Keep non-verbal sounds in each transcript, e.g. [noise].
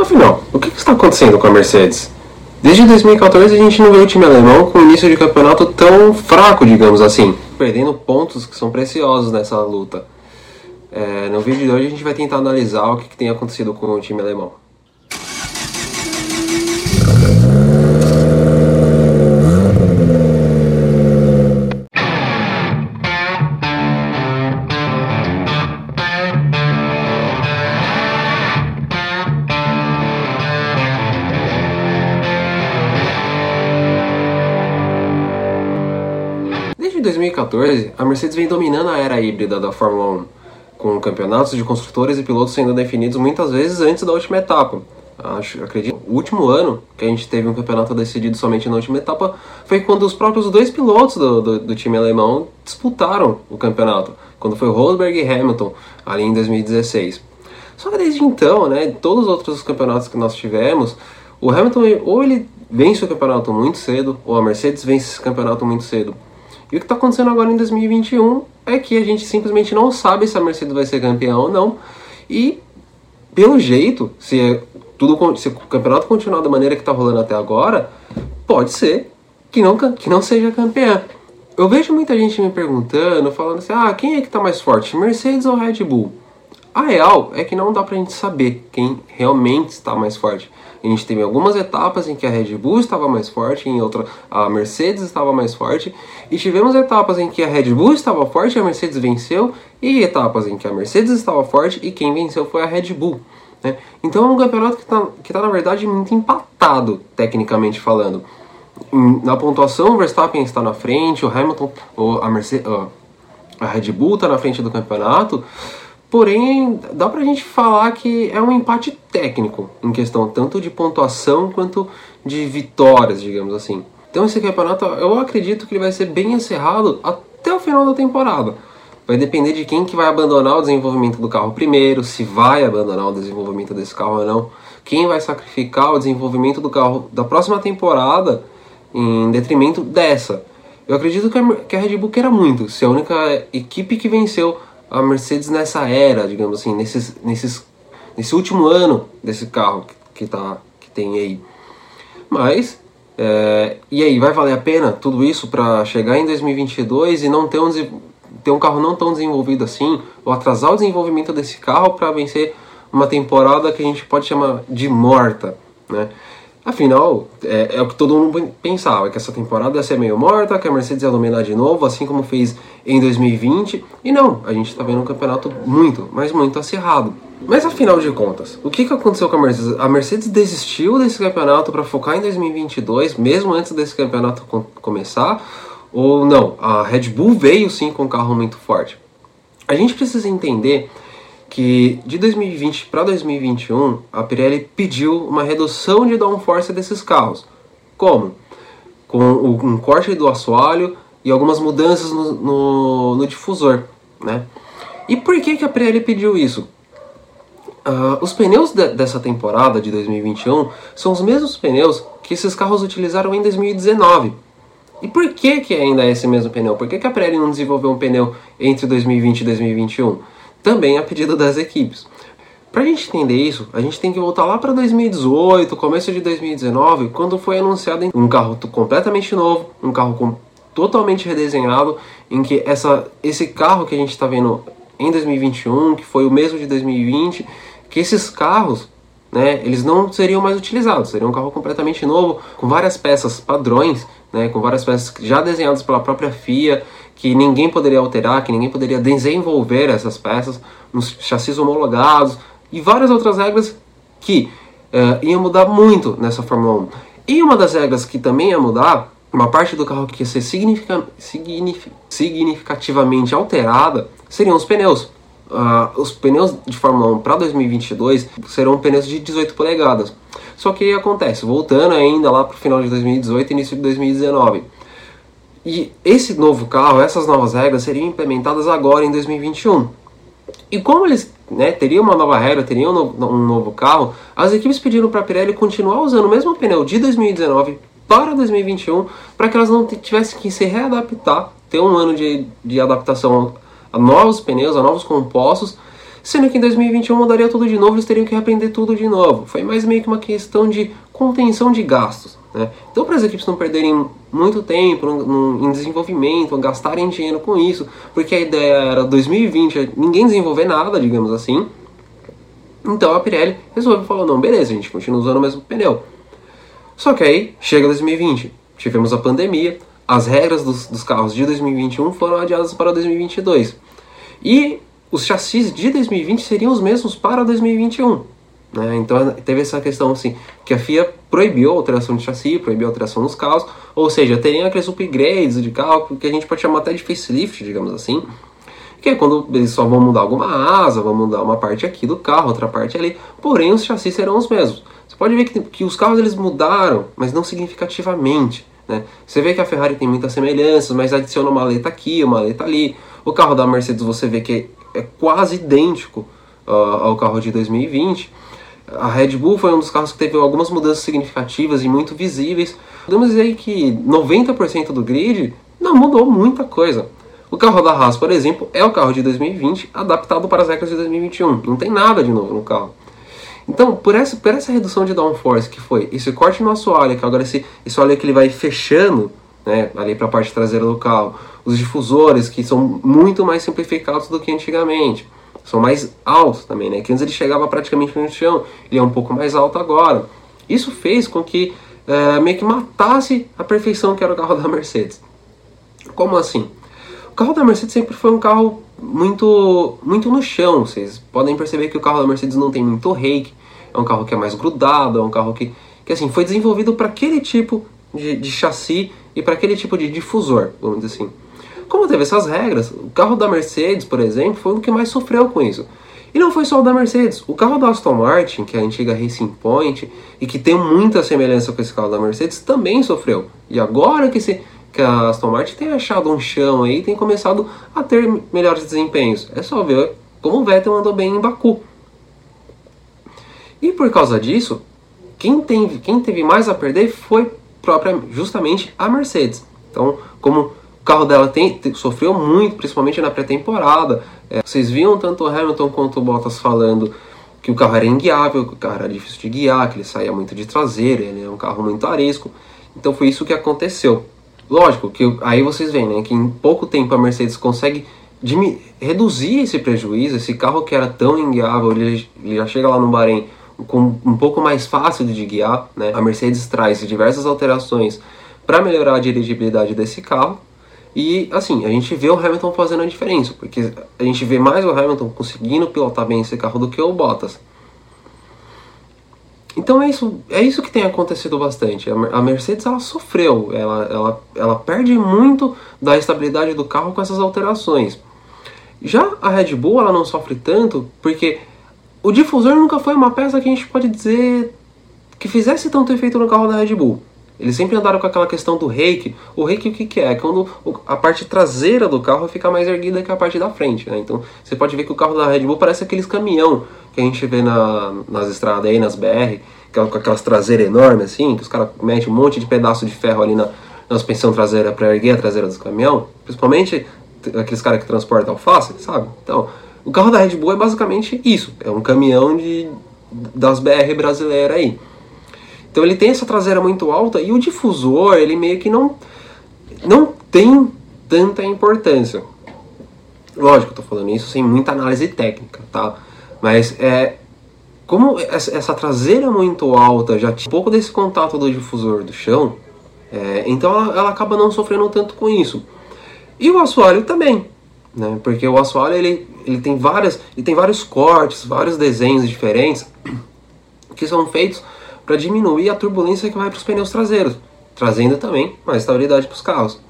Afinal, o que está acontecendo com a Mercedes? Desde 2014 a gente não vê o time alemão com o início de campeonato tão fraco, digamos assim, perdendo pontos que são preciosos nessa luta. É, no vídeo de hoje a gente vai tentar analisar o que, que tem acontecido com o time alemão. Desde 2014, a Mercedes vem dominando a era híbrida da Fórmula 1, com campeonatos de construtores e pilotos sendo definidos muitas vezes antes da última etapa. Acho, acredito, o último ano que a gente teve um campeonato decidido somente na última etapa foi quando os próprios dois pilotos do, do, do time alemão disputaram o campeonato, quando foi Rosberg e Hamilton, ali em 2016. Só que desde então, né, todos os outros campeonatos que nós tivemos, o Hamilton ou ele vence o campeonato muito cedo, ou a Mercedes vence esse campeonato muito cedo. E o que está acontecendo agora em 2021 é que a gente simplesmente não sabe se a Mercedes vai ser campeã ou não. E, pelo jeito, se, é tudo, se o campeonato continuar da maneira que está rolando até agora, pode ser que não, que não seja campeã. Eu vejo muita gente me perguntando, falando assim: ah, quem é que está mais forte, Mercedes ou Red Bull? A real é que não dá pra gente saber quem realmente está mais forte. A gente teve algumas etapas em que a Red Bull estava mais forte, em outra a Mercedes estava mais forte, e tivemos etapas em que a Red Bull estava forte e a Mercedes venceu, e etapas em que a Mercedes estava forte e quem venceu foi a Red Bull. Né? Então é um campeonato que está, que tá, na verdade, muito empatado, tecnicamente falando. Na pontuação, o Verstappen está na frente, o Hamilton, a, Mercedes, a Red Bull está na frente do campeonato, Porém, dá pra gente falar que é um empate técnico em questão tanto de pontuação quanto de vitórias, digamos assim. Então esse campeonato, eu acredito que ele vai ser bem encerrado até o final da temporada. Vai depender de quem que vai abandonar o desenvolvimento do carro primeiro, se vai abandonar o desenvolvimento desse carro ou não. Quem vai sacrificar o desenvolvimento do carro da próxima temporada em detrimento dessa. Eu acredito que a Red Bull queira muito ser a única equipe que venceu a Mercedes nessa era, digamos assim, nesses, nesses, nesse último ano desse carro que, que, tá, que tem aí. Mas, é, e aí, vai valer a pena tudo isso para chegar em 2022 e não ter um, ter um carro não tão desenvolvido assim, ou atrasar o desenvolvimento desse carro para vencer uma temporada que a gente pode chamar de morta, né? Afinal, é, é, o que todo mundo pensava, que essa temporada ia ser meio morta, que a Mercedes ia dominar de novo, assim como fez em 2020. E não, a gente está vendo um campeonato muito, mas muito acirrado. Mas afinal de contas, o que, que aconteceu com a Mercedes? A Mercedes desistiu desse campeonato para focar em 2022, mesmo antes desse campeonato começar? Ou não? A Red Bull veio sim com um carro muito forte. A gente precisa entender que de 2020 para 2021 a Pirelli pediu uma redução de downforce desses carros. Como? Com um corte do assoalho e algumas mudanças no, no, no difusor. Né? E por que, que a Pirelli pediu isso? Uh, os pneus de, dessa temporada de 2021 são os mesmos pneus que esses carros utilizaram em 2019. E por que, que ainda é esse mesmo pneu? Por que, que a Pirelli não desenvolveu um pneu entre 2020 e 2021? Também a pedido das equipes. Para a gente entender isso, a gente tem que voltar lá para 2018, começo de 2019, quando foi anunciado um carro completamente novo, um carro com, totalmente redesenhado, em que essa, esse carro que a gente está vendo em 2021, que foi o mesmo de 2020, que esses carros, né, eles não seriam mais utilizados, seria um carro completamente novo, com várias peças padrões, né, com várias peças já desenhadas pela própria FIA, que ninguém poderia alterar, que ninguém poderia desenvolver essas peças nos chassis homologados e várias outras regras que uh, iam mudar muito nessa Fórmula 1. E uma das regras que também ia mudar, uma parte do carro que ia ser significa, signif, significativamente alterada, seriam os pneus. Uh, os pneus de Fórmula 1 para 2022 serão pneus de 18 polegadas. Só que acontece, voltando ainda lá para o final de 2018 e início de 2019 e esse novo carro, essas novas regras seriam implementadas agora em 2021. E como eles né, teriam uma nova regra, teriam um novo carro, as equipes pediram para a Pirelli continuar usando o mesmo pneu de 2019 para 2021, para que elas não tivessem que se readaptar, ter um ano de, de adaptação a novos pneus, a novos compostos, Sendo que em 2021 mudaria tudo de novo, eles teriam que reaprender tudo de novo. Foi mais meio que uma questão de contenção de gastos. Né? Então, para as equipes não perderem muito tempo no, no, em desenvolvimento, gastarem dinheiro com isso, porque a ideia era 2020 ninguém desenvolver nada, digamos assim. Então a Pirelli resolveu falar: não, beleza, a gente continua usando o mesmo pneu. Só que aí chega 2020, tivemos a pandemia, as regras dos, dos carros de 2021 foram adiadas para 2022. E os chassis de 2020 seriam os mesmos para 2021. Né? Então teve essa questão assim, que a FIA proibiu a alteração de chassi, proibiu a alteração nos carros, ou seja, teriam aqueles upgrades de carro que a gente pode chamar até de facelift, digamos assim, que é quando eles só vão mudar alguma asa, vão mudar uma parte aqui do carro, outra parte ali, porém os chassis serão os mesmos. Você pode ver que, que os carros eles mudaram, mas não significativamente. Né? Você vê que a Ferrari tem muitas semelhanças, mas adiciona uma letra aqui, uma letra ali. O carro da Mercedes você vê que é quase idêntico uh, ao carro de 2020. A Red Bull foi um dos carros que teve algumas mudanças significativas e muito visíveis. Podemos dizer que 90% do grid não mudou muita coisa. O carro da Haas, por exemplo, é o carro de 2020 adaptado para as regras de 2021. Não tem nada de novo no carro. Então, por essa, por essa redução de downforce que foi esse corte no assoalho, que agora esse, esse óleo que ele vai fechando né, ali para a parte traseira do carro, os difusores que são muito mais simplificados do que antigamente, são mais altos também, né? Que antes ele chegava praticamente no chão, ele é um pouco mais alto agora. Isso fez com que é, meio que matasse a perfeição que era o carro da Mercedes. Como assim? O carro da Mercedes sempre foi um carro muito, muito no chão. Vocês podem perceber que o carro da Mercedes não tem muito rake, é um carro que é mais grudado, é um carro que, que assim, foi desenvolvido para aquele tipo de, de chassi e para aquele tipo de difusor, vamos dizer assim. Como teve essas regras, o carro da Mercedes, por exemplo, foi o que mais sofreu com isso. E não foi só o da Mercedes, o carro da Aston Martin, que é a antiga Racing Point, e que tem muita semelhança com esse carro da Mercedes, também sofreu. E agora que, se, que a Aston Martin tem achado um chão aí, tem começado a ter melhores desempenhos. É só ver como o Vettel andou bem em Baku. E por causa disso, quem, tem, quem teve mais a perder foi própria, justamente a Mercedes. Então, como o carro dela tem, tem sofreu muito, principalmente na pré-temporada. É, vocês viam tanto o Hamilton quanto o Bottas falando que o carro era inguiável, que o carro era difícil de guiar, que ele saía muito de traseira, ele é um carro muito arisco. Então foi isso que aconteceu. Lógico que aí vocês veem né, que em pouco tempo a Mercedes consegue reduzir esse prejuízo. Esse carro que era tão inguiável, ele, ele já chega lá no Bahrein com um pouco mais fácil de guiar. Né? A Mercedes traz diversas alterações para melhorar a dirigibilidade desse carro. E assim, a gente vê o Hamilton fazendo a diferença, porque a gente vê mais o Hamilton conseguindo pilotar bem esse carro do que o Bottas. Então é isso, é isso que tem acontecido bastante. A Mercedes ela sofreu, ela, ela, ela perde muito da estabilidade do carro com essas alterações. Já a Red Bull ela não sofre tanto porque o difusor nunca foi uma peça que a gente pode dizer que fizesse tanto efeito no carro da Red Bull. Eles sempre andaram com aquela questão do reiki. O reiki o que, que é? é quando a parte traseira do carro fica mais erguida que a parte da frente. Né? Então você pode ver que o carro da Red Bull parece aqueles caminhão que a gente vê na, nas estradas aí, nas BR, com aquelas traseiras enormes assim, que os caras metem um monte de pedaço de ferro ali na, na suspensão traseira para erguer a traseira dos caminhão. Principalmente aqueles caras que transportam alface, sabe? Então, o carro da Red Bull é basicamente isso. É um caminhão de, das BR brasileiras aí. Então ele tem essa traseira muito alta e o difusor, ele meio que não, não tem tanta importância. Lógico, tô falando isso sem muita análise técnica, tá? Mas é como essa traseira muito alta já tinha um pouco desse contato do difusor do chão, é, então ela, ela, acaba não sofrendo tanto com isso. E o assoalho também, né? Porque o assoalho ele, ele tem várias, ele tem vários cortes, vários desenhos diferentes que são feitos para diminuir a turbulência que vai para os pneus traseiros, trazendo também mais estabilidade para os carros.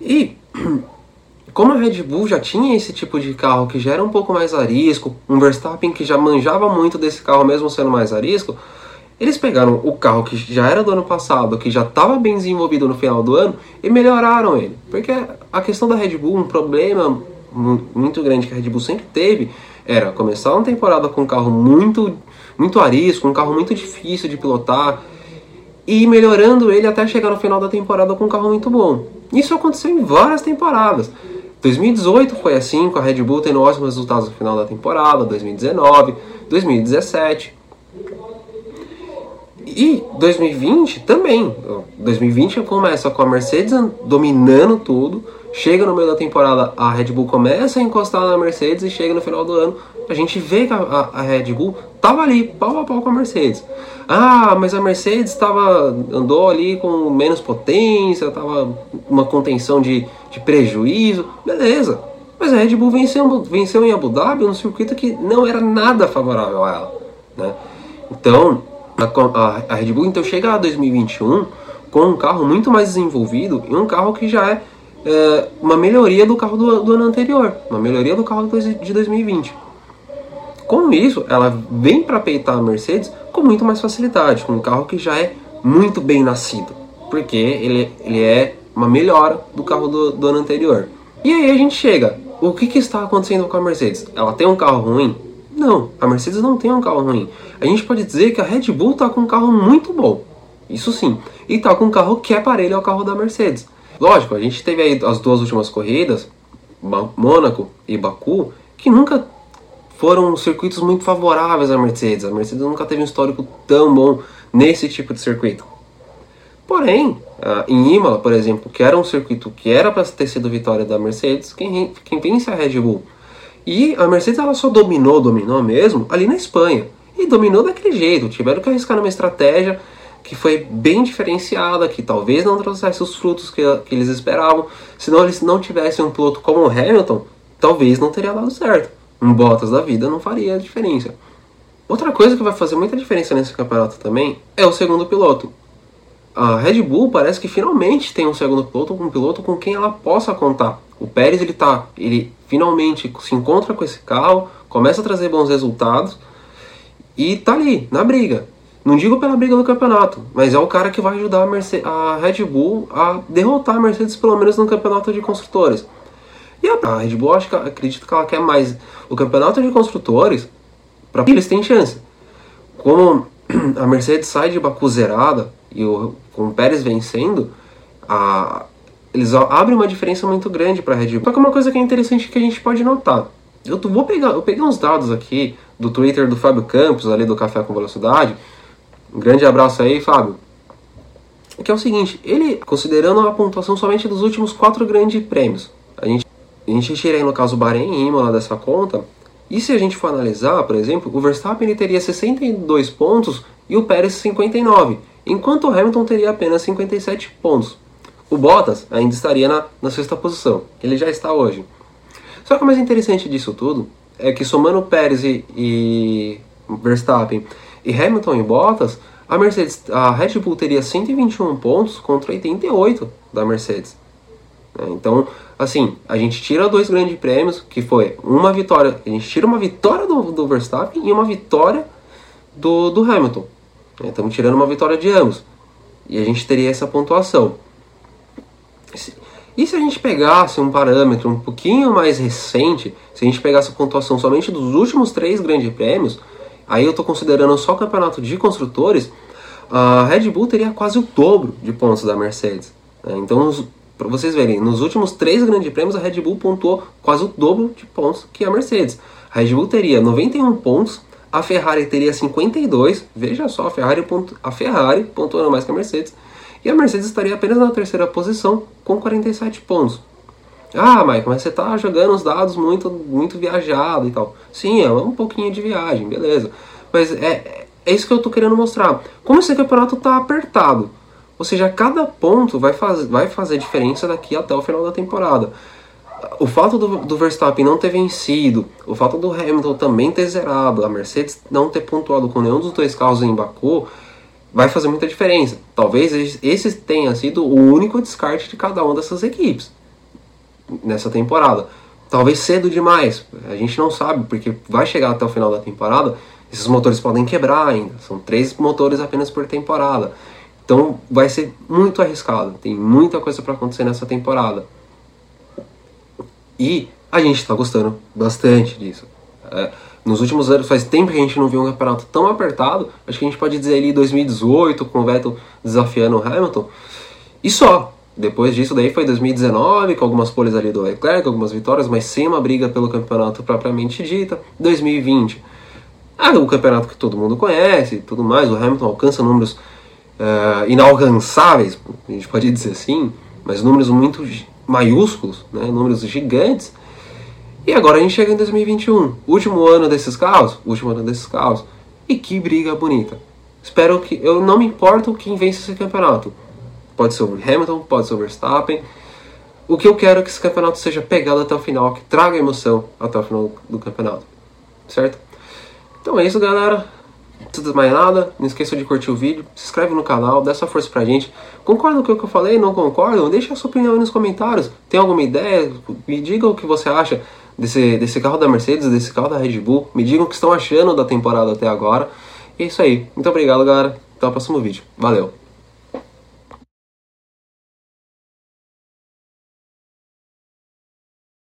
E [clears throat] como a Red Bull já tinha esse tipo de carro que já era um pouco mais arisco, um Verstappen que já manjava muito desse carro mesmo sendo mais arisco, eles pegaram o carro que já era do ano passado, que já estava bem desenvolvido no final do ano, e melhoraram ele. Porque a questão da Red Bull, um problema muito grande que a Red Bull sempre teve, era começar uma temporada com um carro muito muito arisco, um carro muito difícil de pilotar e melhorando ele até chegar no final da temporada com um carro muito bom. Isso aconteceu em várias temporadas. 2018 foi assim, com a Red Bull tendo ótimos resultados no final da temporada, 2019, 2017. E 2020 também. 2020 começa com a Mercedes dominando tudo. Chega no meio da temporada, a Red Bull começa a encostar na Mercedes e chega no final do ano, a gente vê que a, a, a Red Bull tava ali, pau a pau com a Mercedes. Ah, mas a Mercedes tava, andou ali com menos potência, tava uma contenção de, de prejuízo, beleza. Mas a Red Bull venceu, venceu em Abu Dhabi um circuito que não era nada favorável a ela. Né? Então, a, a Red Bull então chega a 2021 com um carro muito mais desenvolvido e um carro que já é, é uma melhoria do carro do, do, ano anterior, uma melhoria do carro de 2020. Com isso, ela vem para peitar a Mercedes com muito mais facilidade, com um carro que já é muito bem nascido, porque ele, ele é uma melhora do carro do, do ano anterior. E aí a gente chega, o que, que está acontecendo com a Mercedes? Ela tem um carro ruim? Não, a Mercedes não tem um carro ruim. A gente pode dizer que a Red Bull está com um carro muito bom. Isso sim. E está com um carro que é parelho ao carro da Mercedes. Lógico, a gente teve aí as duas últimas corridas, Mônaco e Baku, que nunca foram circuitos muito favoráveis à Mercedes. A Mercedes nunca teve um histórico tão bom nesse tipo de circuito. Porém, em Imola, por exemplo, que era um circuito que era para ter sido vitória da Mercedes, quem, quem vence é a Red Bull. E a Mercedes ela só dominou, dominou mesmo ali na Espanha. E dominou daquele jeito. Tiveram que arriscar numa estratégia que foi bem diferenciada, que talvez não trouxesse os frutos que, que eles esperavam. Se não eles não tivessem um piloto como o Hamilton, talvez não teria dado certo. Um Bottas da vida não faria diferença. Outra coisa que vai fazer muita diferença nesse campeonato também é o segundo piloto. A Red Bull parece que finalmente tem um segundo piloto, um piloto com quem ela possa contar. O Pérez ele tá, ele finalmente se encontra com esse carro, começa a trazer bons resultados e tá ali, na briga. Não digo pela briga do campeonato, mas é o cara que vai ajudar a, a Red Bull a derrotar a Mercedes, pelo menos no campeonato de construtores. E a Red Bull, acho que, acredito que ela quer mais o campeonato de construtores, para eles têm chance. Como a Mercedes sai de Baku zerada e o, com o Pérez vencendo, a, eles abrem uma diferença muito grande para a Red Bull. Só que uma coisa que é interessante que a gente pode notar. Eu vou pegar, eu peguei uns dados aqui do Twitter do Fábio Campos, ali do Café com Velocidade. Um grande abraço aí, Fábio. Que é o seguinte, ele, considerando a pontuação somente dos últimos quatro grandes prêmios, a gente, a gente tira aí no caso Bahrein e Imola dessa conta, e se a gente for analisar, por exemplo, o Verstappen ele teria 62 pontos e o Pérez 59, enquanto o Hamilton teria apenas 57 pontos. O Bottas ainda estaria na, na sexta posição, ele já está hoje. Só que o mais interessante disso tudo é que somando Pérez e, e Verstappen e Hamilton e Bottas, a Mercedes, a Red Bull teria 121 pontos contra 88 da Mercedes. É, então, assim, a gente tira dois grandes prêmios, que foi uma vitória, a gente tira uma vitória do, do Verstappen e uma vitória do, do Hamilton. É, estamos tirando uma vitória de ambos. E a gente teria essa pontuação. E se a gente pegasse um parâmetro um pouquinho mais recente, se a gente pegasse a pontuação somente dos últimos três grandes prêmios, aí eu estou considerando só o campeonato de construtores, a Red Bull teria quase o dobro de pontos da Mercedes. Né? Então, para vocês verem, nos últimos três grandes prêmios a Red Bull pontuou quase o dobro de pontos que a Mercedes. A Red Bull teria 91 pontos, a Ferrari teria 52, veja só, a Ferrari, pontu, a Ferrari pontuando mais que a Mercedes, e a Mercedes estaria apenas na terceira posição com 47 pontos. Ah, Michael, mas você está jogando os dados muito, muito viajado e tal. Sim, é um pouquinho de viagem, beleza. Mas é, é isso que eu estou querendo mostrar. Como esse campeonato está apertado. Ou seja, cada ponto vai, faz, vai fazer diferença daqui até o final da temporada. O fato do, do Verstappen não ter vencido, o fato do Hamilton também ter zerado, a Mercedes não ter pontuado com nenhum dos dois carros em Baku, vai fazer muita diferença. Talvez esse tenha sido o único descarte de cada uma dessas equipes nessa temporada. Talvez cedo demais, a gente não sabe, porque vai chegar até o final da temporada, esses motores podem quebrar ainda. São três motores apenas por temporada. Então vai ser muito arriscado. Tem muita coisa para acontecer nessa temporada. E a gente está gostando bastante disso. É, nos últimos anos, faz tempo que a gente não viu um campeonato tão apertado. Acho que a gente pode dizer ali 2018, com o Vettel desafiando o Hamilton. E só. Depois disso daí foi 2019, com algumas poles ali do Leclerc, algumas vitórias, mas sem uma briga pelo campeonato propriamente dita. 2020, ah, o campeonato que todo mundo conhece e tudo mais, o Hamilton alcança números uh, inalcançáveis, a gente pode dizer assim, mas números muito maiúsculos, né, números gigantes. E agora a gente chega em 2021, último ano desses carros, último ano desses carros, e que briga bonita. Espero que. Eu não me importo quem vence esse campeonato. Pode ser o Hamilton, pode ser o Verstappen. O que eu quero é que esse campeonato seja pegado até o final, que traga emoção até o final do campeonato. Certo? Então é isso, galera. Tudo mais nada. Não esqueça de curtir o vídeo, se inscreve no canal, dá essa força pra gente. Concorda com o que eu falei? Não concordam? Deixa a sua opinião aí nos comentários. Tem alguma ideia? Me diga o que você acha desse, desse carro da Mercedes, desse carro da Red Bull. Me digam o que estão achando da temporada até agora. E é isso aí. Muito obrigado, galera. Até o próximo vídeo. Valeu!